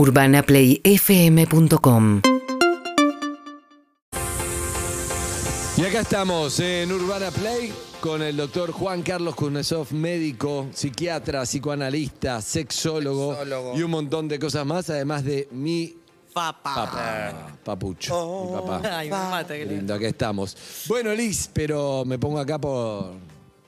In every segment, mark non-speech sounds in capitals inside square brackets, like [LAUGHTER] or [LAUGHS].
UrbanaPlayFM.com Y acá estamos en Urbana Play con el doctor Juan Carlos Kuznetsov, médico, psiquiatra, psicoanalista, sexólogo, Sexólogo. y un montón de cosas más, además de mi Papá. papá, papucho, Oh. mi papá. Ay, me mata. Qué que lindo, acá estamos. Bueno, Liz, pero me pongo acá por,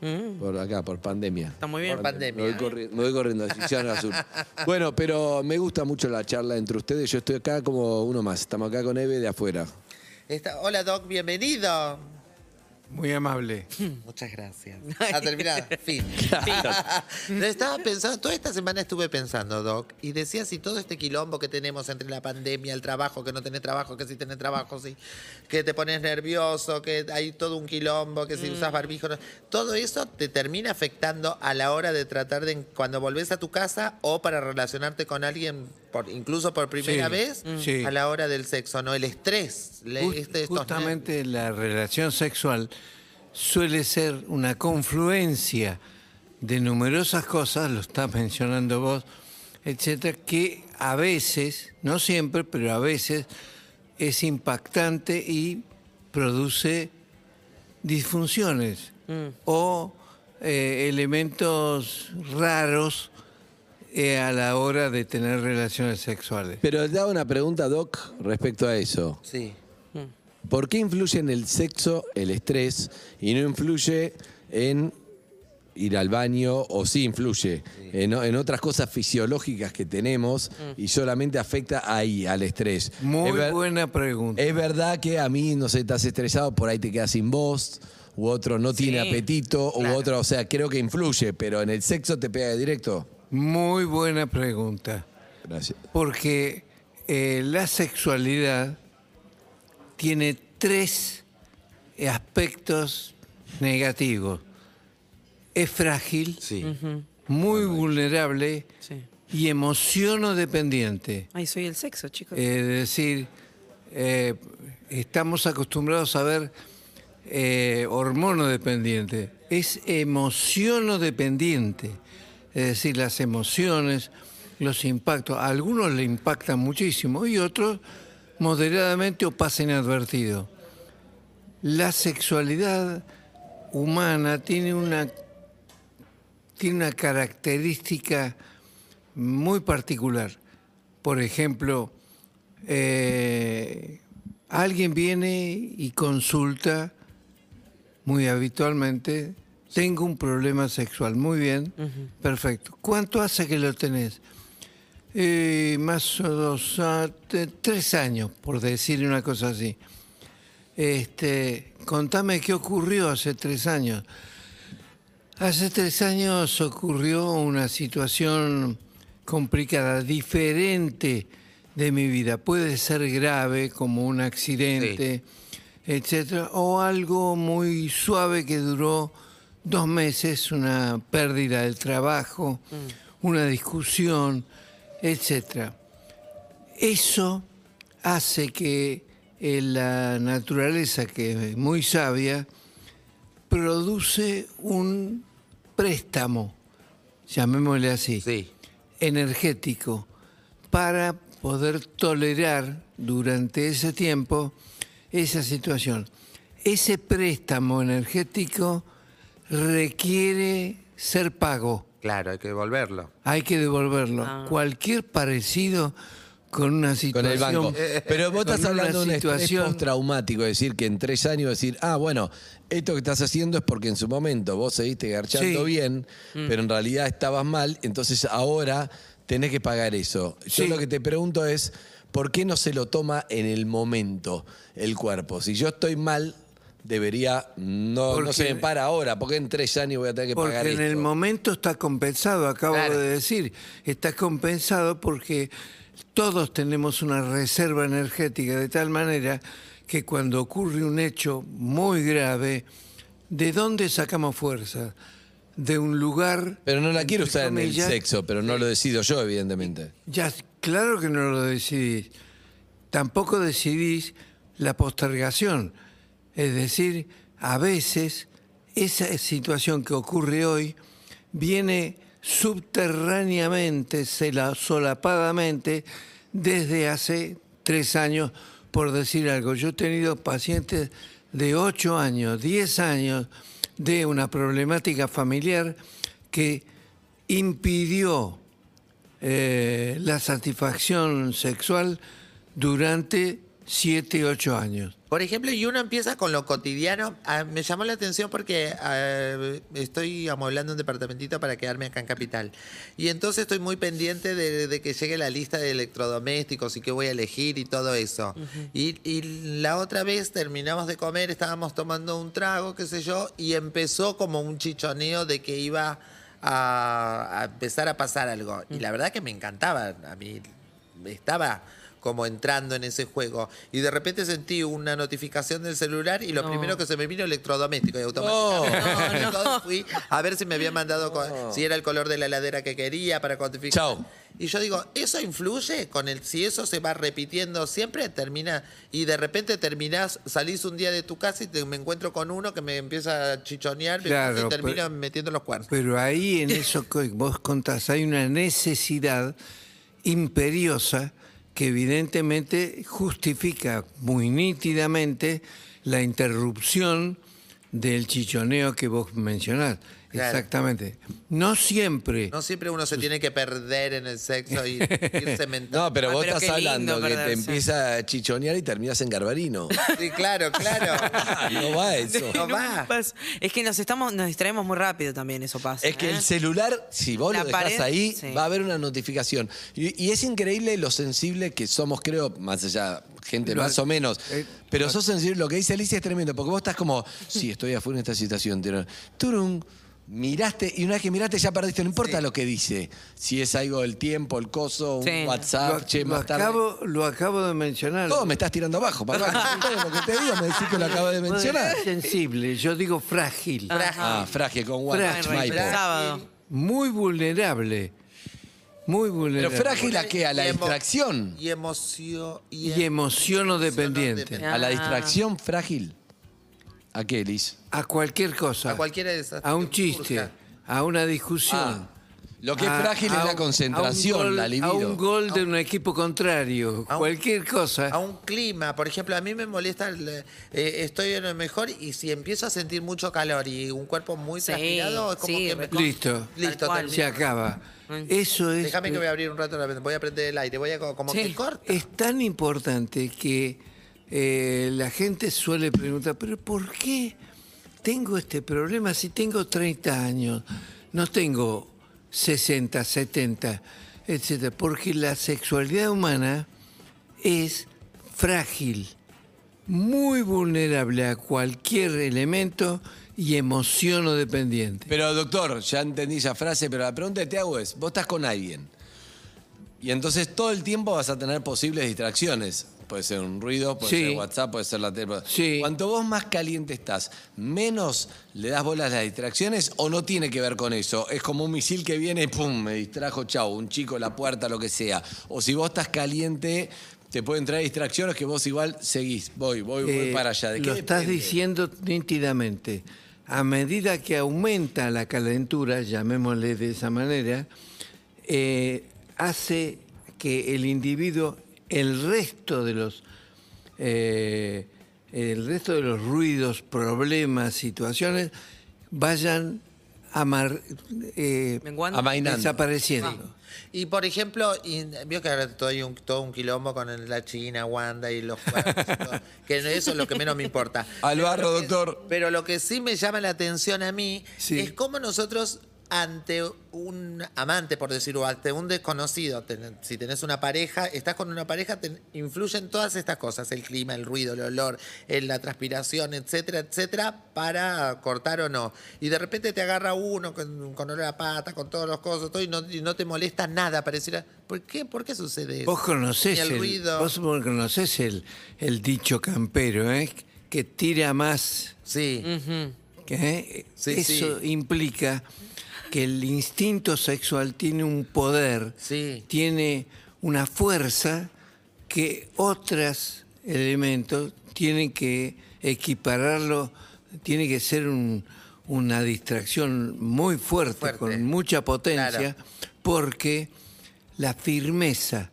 Mm, por acá, por pandemia. Está muy bien. Por pandemia. Me voy, me voy corriendo, Azul. [LAUGHS] Bueno, pero me gusta mucho la charla entre ustedes. Yo estoy acá como uno más. Estamos acá con Eve de afuera. Está- Hola Doc, bienvenido. Muy amable. [LAUGHS] Muchas gracias. [LAUGHS] A terminar, fin. Lo [LAUGHS] estaba pensando, toda esta semana estuve pensando, Doc, y decía si todo este quilombo que tenemos entre la pandemia, el trabajo, que no tenés trabajo, que si tenés trabajo, sí, que te pones nervioso, que hay todo un quilombo, que si usas barbijo, no- todo eso te termina afectando a la hora de tratar de, cuando volvés a tu casa o para relacionarte con alguien, por, incluso por primera Sí, vez, sí. a la hora del sexo, ¿no? El estrés. Just- este- estos justamente la relación sexual suele ser una confluencia de numerosas cosas, lo estás mencionando vos, etcétera, que a veces, no siempre, pero a veces es impactante y produce disfunciones o eh, elementos raros eh, a la hora de tener relaciones sexuales. Pero te hago una pregunta, Doc, respecto a eso. Sí. ¿Por qué influye en el sexo el estrés y no influye en ir al baño o sí influye en, en otras cosas fisiológicas que tenemos y solamente afecta ahí al estrés? Muy Es ver- buena pregunta. Es verdad que a mí, no sé, estás estresado, por ahí te quedas sin voz, u otro no tiene apetito, u otro, o sea, creo que influye, pero en el sexo te pega directo. Muy buena pregunta. Gracias. Porque eh, la sexualidad tiene tres aspectos negativos. Es frágil, Sí. muy vulnerable Sí. y emociono dependiente. Ay, soy el sexo, chicos. Es decir, eh, estamos acostumbrados a ver eh, hormono dependiente. Es emociono dependiente. Es decir, las emociones, los impactos. A algunos le impactan muchísimo y otros moderadamente o pasa inadvertido. La sexualidad humana tiene una, tiene una característica muy particular. Por ejemplo, eh, alguien viene y consulta muy habitualmente, tengo un problema sexual, muy bien, perfecto. ¿Cuánto hace que lo tenés? Eh, más o dos, ah, tres años, por decir una cosa así. Este, contame qué ocurrió hace tres años. Hace tres años ocurrió una situación complicada, diferente de mi vida. Puede ser grave, como un accidente, etcétera, o algo muy suave que duró dos meses, una pérdida del trabajo, una discusión, etcétera. Eso hace que eh, la naturaleza, que es muy sabia, produce un préstamo, llamémosle así, Sí. energético, para poder tolerar durante ese tiempo esa situación. Ese préstamo energético requiere ser pago. Claro, hay que devolverlo. Hay que devolverlo. Ah. Cualquier parecido con una Con situación. el banco. Pero vos estás con una hablando de un estrés situación- postraumático, es decir, que en tres años decir, ah, bueno, esto que estás haciendo es porque en su momento vos seguiste garchando Sí. bien, pero en realidad estabas mal, entonces ahora tenés que pagar eso. Yo lo que te pregunto es, ¿por qué no se lo toma en el momento el cuerpo? Si yo estoy mal, debería, no, no Porque- se me para ahora, porque en tres años voy a tener que Porque pagar en el momento está compensado, acabo Claro. de decir. Está compensado porque todos tenemos una reserva energética de tal manera que cuando ocurre un hecho muy grave, ¿de dónde sacamos fuerza? De un lugar... Pero no la quiero usar en el sexo, pero no lo decido yo, evidentemente. Ya, claro que no lo decidís. Tampoco decidís la postergación. Es decir, a veces esa situación que ocurre hoy viene subterráneamente, solapadamente, desde hace tres años, por decir algo. Yo he tenido pacientes de 8 años, 10 años de una problemática familiar que impidió eh, la satisfacción sexual durante 7, 8 años. Por ejemplo, y uno empieza con lo cotidiano. Ah, me llamó la atención porque ah, estoy amueblando un departamentito para quedarme acá en Capital. Y entonces estoy muy pendiente de, de que llegue la lista de electrodomésticos y qué voy a elegir y todo eso. y, y la otra vez terminamos de comer, estábamos tomando un trago, qué sé yo, y empezó como un chichoneo de que iba a, a empezar a pasar algo. Y la verdad que me encantaba. A mí estaba como entrando en ese juego. Y de repente sentí una notificación del celular y lo No. primero que se me vino electrodoméstico y automáticamente No, [LAUGHS] no. entonces fui a ver si me había mandado si era el color de la heladera que quería para cuantificar. Chao. Y yo digo, ¿eso influye con el si eso se va repitiendo siempre termina y de repente terminás, salís un día de tu casa y te- me encuentro con uno que me empieza a chichonear Claro, y termina pero- metiendo los cuernos. Pero ahí en [LAUGHS] eso que vos contás hay una necesidad imperiosa que evidentemente justifica muy nítidamente la interrupción del chichoneo que vos mencionás. Claro. Exactamente. No siempre. No siempre uno se tiene que perder en el sexo y ir cementando. [LAUGHS] No, pero Ah, vos pero estás hablando que te empieza a chichonear y terminas en Garbarino. Sí, claro, claro. [LAUGHS] No va eso. No va. [LAUGHS] pasa. Es que nos estamos, nos distraemos muy rápido también, eso pasa. Es que ¿eh? el celular, si vos La lo dejás pared, ahí, sí. va a haber una notificación. Y, y es increíble lo sensible que somos, creo, más allá, gente Lo- más o menos. eh, Pero sos sensible, lo que dice Alicia es tremendo, porque vos estás como, sí, estoy afuera en esta situación. Turun, miraste, y una vez que miraste ya perdiste, no importa lo que dice. Si es algo del tiempo, el coso, un Sí. WhatsApp, lo, che, lo más tarde. acabo, lo acabo de mencionar. Todo me estás tirando abajo, papá. Todo lo que te digo me decís que lo acabas de mencionar. sensible, yo digo frágil. Ah, frágil con WhatsApp. Frágil. Muy vulnerable. Muy Pero vulnerable. frágil a qué? A la Y emo- distracción. Y emoción. y emociono dependiente. A la Ah. distracción frágil. ¿A qué, Liz? A cualquier cosa. A cualquiera de esas. A un que chiste. surja. A una discusión. Lo que es a- frágil a es la un- concentración, a un gol, la libido. A un gol de un equipo contrario. A un- cualquier cosa. A un clima, por ejemplo, a mí me molesta, el, eh, estoy en lo mejor y si empiezo a sentir mucho calor y un cuerpo muy Sí, transpirado, es como sí, que me... Listo. Listo, Tal cual. termino. Se acaba. Eso es. Déjame que voy a abrir un rato la ventana, voy a prender el aire, voy a co- como Sí. que corta. Es tan importante que eh, la gente suele preguntar, pero ¿por qué tengo este problema si tengo 30 años? No tengo 60, 70, etcétera. Porque la sexualidad humana es frágil, muy vulnerable a cualquier elemento y emociono dependiente. Pero doctor, ya entendí esa frase, pero la pregunta que te hago es, vos estás con alguien y entonces todo el tiempo vas a tener posibles distracciones. Puede ser un ruido, puede Sí. ser WhatsApp, puede ser la tele. Sí. Cuanto vos más caliente estás, menos le das bolas a las distracciones o no tiene que ver con eso. Es como un misil que viene y pum, me distrajo, chau, un chico, la puerta, lo que sea. O si vos estás caliente, te pueden traer distracciones que vos igual seguís. Voy, voy, voy Eh, para allá. ¿De lo estás depende? diciendo nítidamente. A medida que aumenta la calentura, llamémosle de esa manera, eh, hace que el individuo, el resto de los, eh, el resto de los ruidos, problemas, situaciones, vayan amar, eh, desapareciendo. Y por ejemplo, y, vio que ahora estoy un, todo un quilombo con el- la China, Wanda y los cuernos y todo, [LAUGHS] que eso es lo que menos me importa. Al Pero barro, lo que- doctor. Pero lo que sí me llama la atención a mí Sí. es cómo nosotros ante un amante, por decirlo, ante un desconocido, ten- si tenés una pareja, estás con una pareja, te influyen todas estas cosas, el clima, el ruido, el olor, el- la transpiración, etcétera, etcétera, para cortar o no. Y de repente te agarra uno con, con olor a pata, con todos los cosas, todo, y, no, y no te molesta nada, pareciera, ¿por qué, ¿Por qué sucede eso? Vos conocés el el, ruido. vos conocés el, el dicho campero, ¿eh? que tira más Sí. ¿Qué? Sí, Eso sí. implica que el instinto sexual tiene un poder, Sí. tiene una fuerza que otros elementos tienen que equipararlo, tiene que ser un- una distracción muy fuerte, Fuerte. con mucha potencia, Claro. porque la firmeza,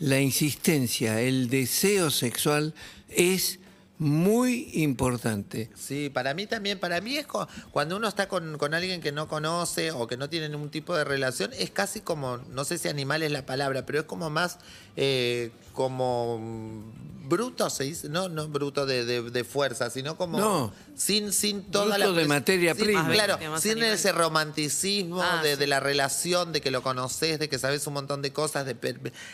la insistencia, el deseo sexual es muy importante. Sí, para mí también, para mí es cuando uno está con, con alguien que no conoce o que no tiene ningún tipo de relación, es casi como, no sé si animal es la palabra, pero es como más eh, como mm, bruto, se dice, no, no bruto de, de- de fuerza, sino como No. sin, sin toda Bruto la de materia sin- prima. Claro, sin animal. ese romanticismo Ah, de, sí. de la relación, de que lo conoces, de que sabes un montón de cosas. De,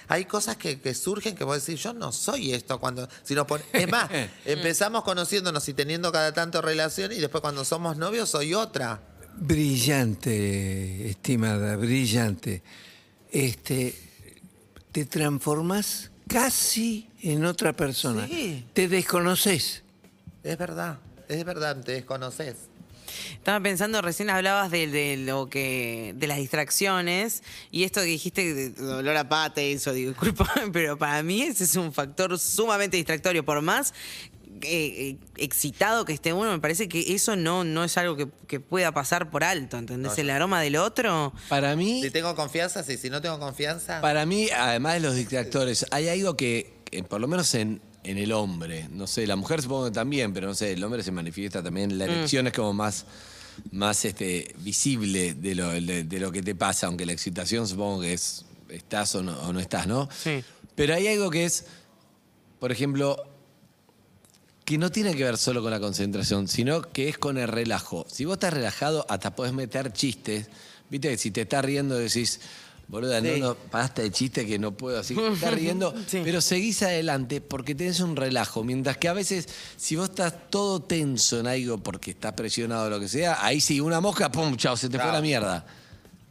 hay cosas que, que surgen que vos decís, yo no soy esto cuando. Si nos pon- es más, [LAUGHS] empezamos conociéndonos y teniendo cada tanto relación y después cuando somos novios soy otra. Brillante, estimada, brillante. Este, te transformas casi en otra persona. Sí. Te desconoces. Es verdad, es verdad, te desconoces. Estaba pensando, recién hablabas de, de lo que, de las distracciones y esto que dijiste de dolor a pata y eso, digo, disculpa, [LAUGHS] pero para mí ese es un factor sumamente distractorio. Por más eh, eh, excitado que esté uno, me parece que eso no, no es algo que, que pueda pasar por alto, ¿entendés? El aroma del otro. Para mí, Si tengo confianza, sí, si no tengo confianza. Para mí, además de los distractores, hay algo que, que por lo menos en, en el hombre, no sé, la mujer supongo que también, pero no sé, el hombre se manifiesta también, la erección es como más, más este, visible de lo, de, de lo que te pasa, aunque la excitación supongo que es, estás o no, o no estás, ¿no? Sí. Pero hay algo que es, por ejemplo, que no tiene que ver solo con la concentración, sino que es con el relajo. Si vos estás relajado, hasta podés meter chistes. Viste que si te estás riendo decís, boluda, Sí. no, no, basta de chiste que no puedo así. Te estás [LAUGHS] riendo, Sí. pero seguís adelante porque tenés un relajo. Mientras que a veces, si vos estás todo tenso en algo porque estás presionado o lo que sea, ahí sí, una mosca, pum, chao, se te fue la mierda.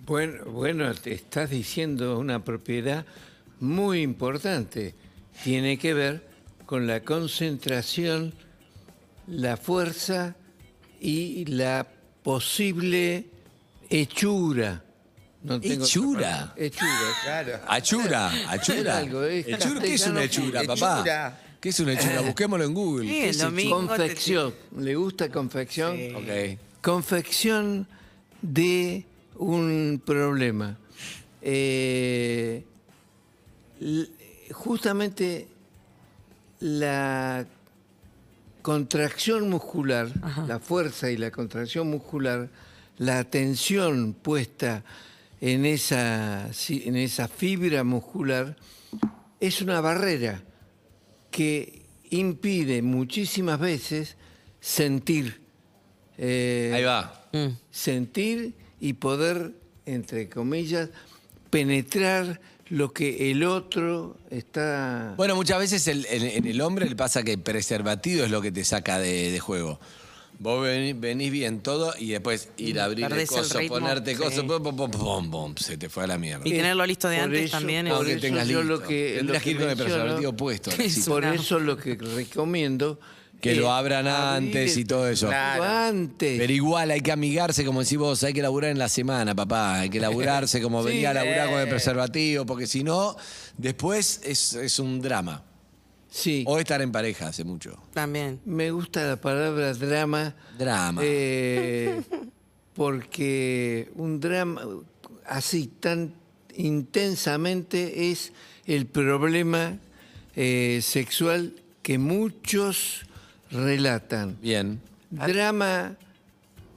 Bueno, bueno, te estás diciendo una propiedad muy importante. Tiene que ver con la concentración, la fuerza y la posible hechura. No tengo otra ¿Hechura? Hechura. Claro. [LAUGHS] Achura, achura. Algo. Hechura, ¿Qué es una hechura, Hechura. papá? ¿Qué es una hechura? [LAUGHS] Busquémoslo en Google. Sí, ¿Qué el es hechura? domingo. Confección. ¿Le gusta confección? Sí. Ok. confección de un problema. Eh, justamente la contracción muscular, la fuerza y la contracción muscular, la atención puesta en esa, en esa fibra muscular, es una barrera que impide muchísimas veces sentir. eh, Ahí va. Mm. sentir y poder, entre comillas, penetrar lo que el otro está... Bueno, muchas veces el- en, en el hombre le pasa que el preservativo es lo que te saca de, de juego. Vos venís, venís bien todo y después ir a abrir el Perdés el coso, ponerte sí. coso, pum, pum, pum, pum, pum, se te fue a la mierda. Y tenerlo listo de Por antes eso- también. por que eso tengas listo. lo que- Tendrías lo que ir con el preservativo puesto. [LAUGHS] Por eso lo que recomiendo... Que lo abran abrir antes y todo eso. Claro. Antes. Pero igual hay que amigarse, como decís vos, hay que laburar en la semana, papá. Hay que laburarse como [LAUGHS] Sí, venía a laburar con el eh. preservativo, porque si no, después es, es un drama. Sí, O estar en pareja hace mucho. También. me gusta la palabra drama. Drama. eh, porque un drama así tan intensamente es el problema eh, sexual que muchos relatan. Bien. Drama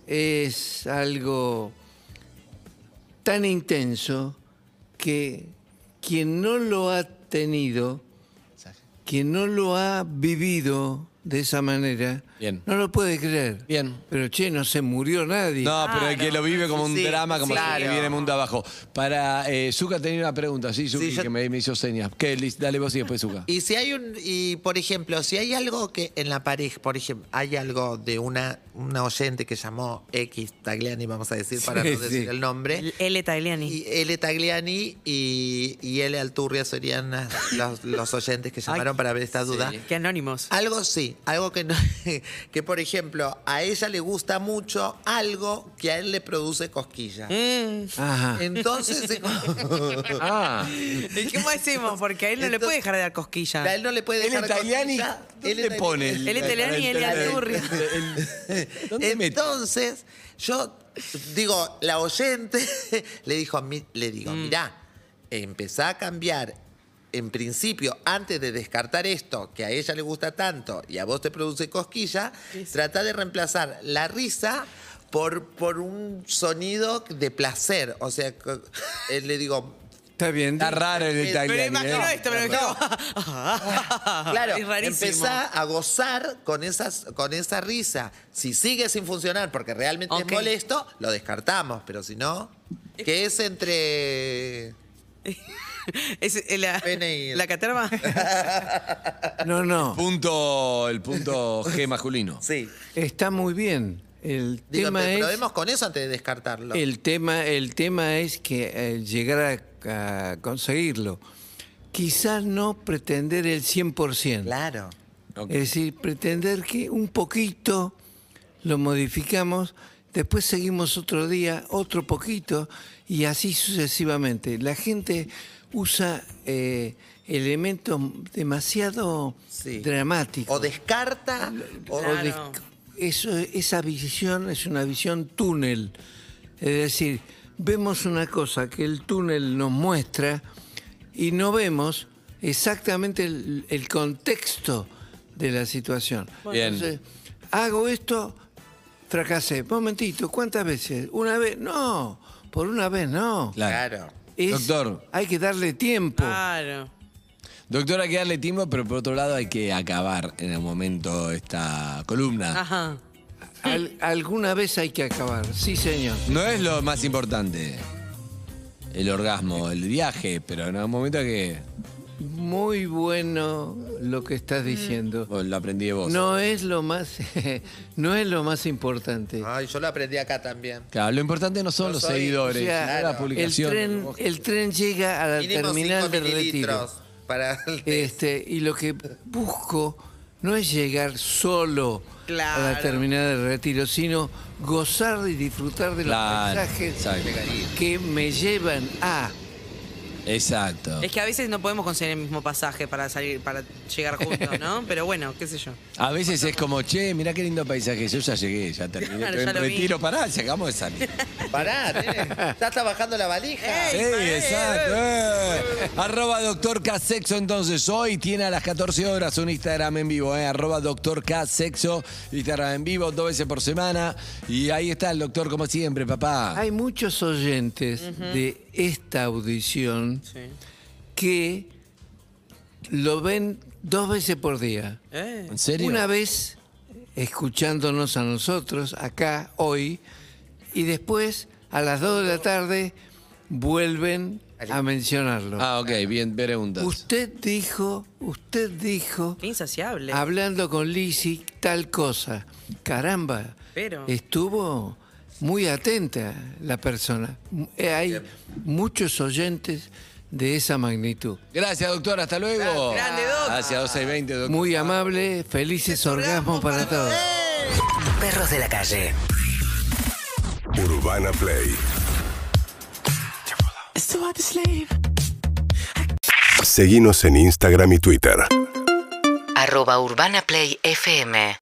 es algo tan intenso que quien no lo ha tenido, quien no lo ha vivido de esa manera, Bien. no lo puede creer. Bien. Pero che, no se murió nadie. No, pero el que lo vive como un Sí, drama, como sí, si claro. viene mundo abajo. Para eh, Zuka tenía una pregunta, sí, Zuki, Sí, yo- que me, me hizo señas. ¿Qué, Liz? Dale vos y después Zuka. Y si hay un, y por ejemplo, si hay algo que en la pareja, por ejemplo, hay algo de una, una oyente que llamó X Tagliani, vamos a decir, para Sí, no decir sí. el nombre. L. Tagliani. Y L. Tagliani y, y L. Alturria serían los, los oyentes que llamaron Ay, para ver esta duda. Qué anónimos. Algo sí, algo que no, [LAUGHS] que por ejemplo, a ella le gusta mucho algo que a él le produce cosquilla. Mm. Ajá. Entonces, [LAUGHS] Ah, [LAUGHS] ¿Y cómo hacemos? Porque a él no le puede dejar de dar cosquilla. a él no le puede el dejar italiani, cosquilla. ¿dónde Él es pone? El italiani y el Alturria. ¿Dónde mete? Entonces, yo digo, la oyente le dijo a mí, le digo, Mm. mirá, empezá a cambiar en principio, antes de descartar esto, que a ella le gusta tanto y a vos te produce cosquilla, trata de reemplazar la risa por, por un sonido de placer. O sea, eh, le digo, Está bien. Está raro el Pero detalle. Me imagino ¿eh? esto, me lo imagino. [LAUGHS] Claro, es rarísimo. empezá a gozar con, esas, con esa risa. Si sigue sin funcionar porque realmente es molesto, lo descartamos. Pero si no, que es entre... [LAUGHS] [LAUGHS] Es eh, la, la caterva. [LAUGHS] No, no. Punto, el punto G masculino. Sí. Está muy bien. El Digo, tema pero es. probemos con eso antes de descartarlo. El tema, el tema es que eh, llegar a, a conseguirlo. Quizás no pretender el 100%. Claro. Es decir, pretender que un poquito lo modificamos, después seguimos otro día, otro poquito, y así sucesivamente. La gente usa eh, elementos demasiado Sí. dramáticos. O descarta o, O de- Claro. eso, esa visión es una visión túnel. Es decir, vemos una cosa que el túnel nos muestra y no vemos exactamente el, el contexto de la situación. Bien. Entonces, hago esto, fracasé. Momentito, ¿cuántas veces? ¿Una vez? No, por una vez no. Claro. Es- Doctor. Hay que darle tiempo. Claro. Doctor, hay que darle tiempo, pero por otro lado hay que acabar en el momento esta columna. Ajá. Al- alguna vez hay que acabar, sí señor. No es lo más importante el orgasmo, el viaje, pero en algún momento hay que. Muy bueno lo que estás diciendo. Bueno, lo aprendí de vos. No es lo más, [LAUGHS] no es lo más importante. Ay, yo lo aprendí acá también. Claro, lo importante no son Yo los soy- seguidores, O sea, sino la claro, El publicación. tren, el tren llega a la Mínimo terminal 5 del retiro. mililitros para el. Este, y lo que busco no es llegar solo a la Claro. terminal del retiro, sino gozar y disfrutar de los Claro, paisajes exacto. que me llevan a. Exacto. Es que a veces no podemos conseguir el mismo pasaje para salir, para llegar juntos, ¿no? [LAUGHS] Pero bueno, qué sé yo. A veces es como, che, mirá qué lindo paisaje. Yo ya llegué, ya terminé. Claro, Estoy ya en lo vi. retiro, pará, se acabamos de salir. Pará, nene. Ya está bajando la valija. Sí, exacto. eh. Arroba doctor K Sexo, entonces hoy tiene a las 14 horas un Instagram en vivo, eh. Arroba doctor K Sexo, Instagram en vivo, dos veces por semana. Y ahí está el doctor como siempre, papá. Hay muchos oyentes de esta audición Sí. que lo ven dos veces por día. Eh. ¿En serio? Una vez escuchándonos a nosotros acá hoy y después a las 2 de la tarde vuelven a mencionarlo. Ah, ok, bien, preguntas. Usted dijo, usted dijo, Qué insaciable. hablando con Lisi, tal cosa. Caramba, Pero- estuvo muy atenta la persona. Eh, Hay muchos oyentes de esa magnitud. Gracias, doctor, hasta luego. Grande, doc. Gracias, 12 y 20, doctor. Muy amable, felices orgasmos para todos. Perros de la calle. Urbana Play. Seguimos en Instagram y Twitter. Arroba Urbana Play FM